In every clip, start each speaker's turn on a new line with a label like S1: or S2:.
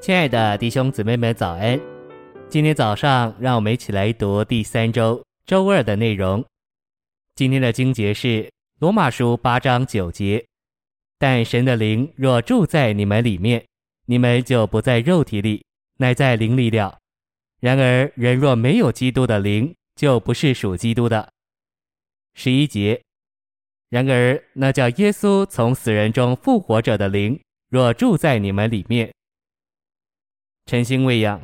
S1: 亲爱的弟兄姊妹们，早安！今天早上，让我们一起来读第三周周二的内容。今天的经节是罗马书八章九节：但神的灵若住在你们里面，你们就不在肉体里，乃在灵里了。然而，人若没有基督的灵，就不是属基督的。十一节：然而，那叫耶稣从死人中复活者的灵，若住在你们里面。晨星喂养，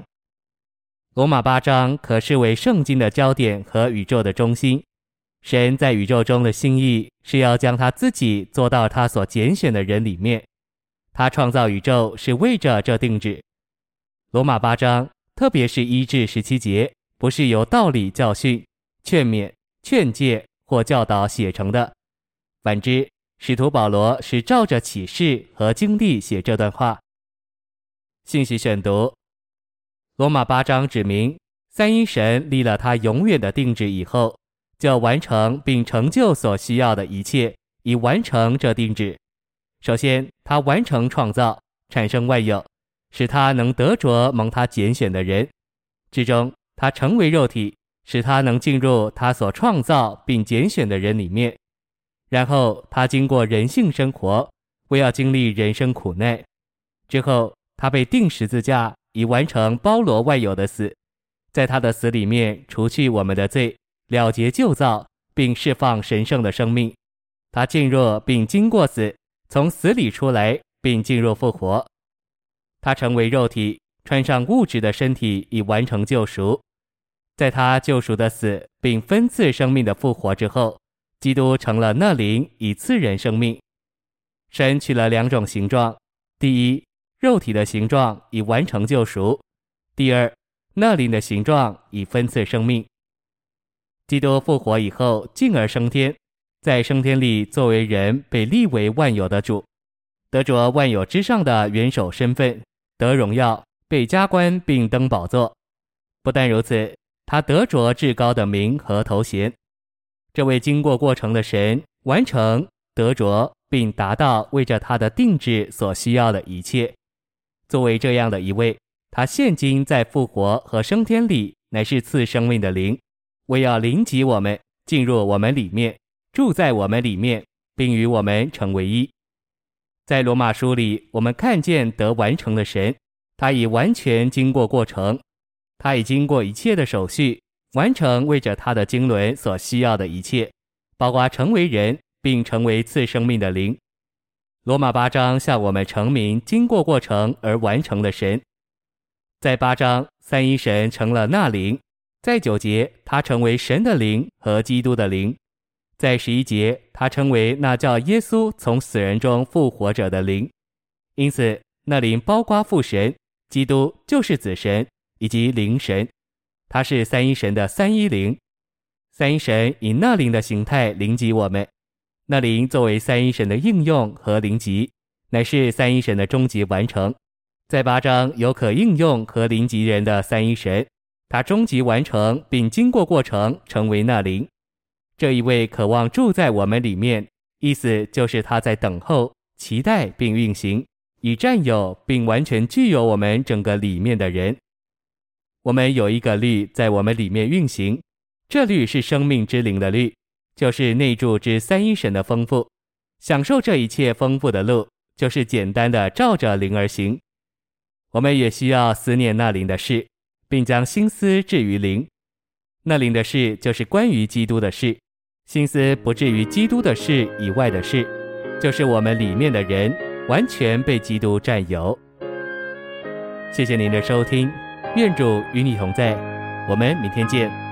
S1: 罗马八章可视为圣经的焦点和宇宙的中心。神在宇宙中的心意是要将他自己做到他所拣选的人里面。他创造宇宙是为着这定旨。罗马八章，特别是一至十七节，不是由道理教训、劝勉、劝诫或教导写成的。反之，使徒保罗是照着启示和经历写这段话。信息选读：罗马八章指明，三一神立了他永远的定旨以后，就完成并成就所需要的一切，以完成这定旨。首先，他完成创造，产生万有，使他能得着蒙他拣选的人；之中，他成为肉体，使他能进入他所创造并拣选的人里面。然后他经过人性生活，为要经历人生苦难。之后他被钉十字架，以完成包罗万有的死，在他的死里面除去我们的罪，了结旧造，并释放神圣的生命。他进入并经过死，从死里出来，并进入复活。他成为肉体，穿上物质的身体，以完成救赎。在他救赎的死并分赐生命的复活之后。基督成了那灵，以赐人生命。神取了两种形状：第一，肉体的形状，已完成救赎；第二，那灵的形状，已分赐生命。基督复活以后，进而升天，在升天里作为人被立为万有的主，得着万有之上的元首身份，得荣耀，被加冠并登宝座。不但如此，他得着至高的名和头衔。这位经过过程的神，完成、得着并达到为着他的定制所需要的一切。作为这样的一位，他现今在复活和升天里，乃是赐生命的灵，为要临及我们，进入我们里面，住在我们里面，并与我们成为一。在罗马书里，我们看见得完成的神，他已完全经过过程，他已经过一切的手续。完成为着他的经纶所需要的一切，包括成为人，并成为赐生命的灵。罗马八章向我们证明经过过程而完成的神。在八章，三一神成了那灵；在九节，他成为神的灵和基督的灵；在十一节，他成为那叫耶稣从死人中复活者的灵。因此，那灵包括父神、基督就是子神以及灵神。他是三一神的三一灵，三一神以那灵的形态临及我们，那灵作为三一神的应用和灵级，乃是三一神的终极完成。在八章有可应用和灵级人的三一神，他终极完成并经过过程成为那灵，这一位渴望住在我们里面，意思就是他在等候、期待并运行，以占有并完全具有我们整个里面的人。我们有一个律在我们里面运行，这律是生命之灵的律，就是内住之三一神的丰富。享受这一切丰富的路，就是简单的照着灵而行。我们也需要思念那灵的事，并将心思置于灵。那灵的事就是关于基督的事，心思不至于基督的事以外的事，就是我们里面的人完全被基督占有。谢谢您的收听。愿主与你同在，我们明天见。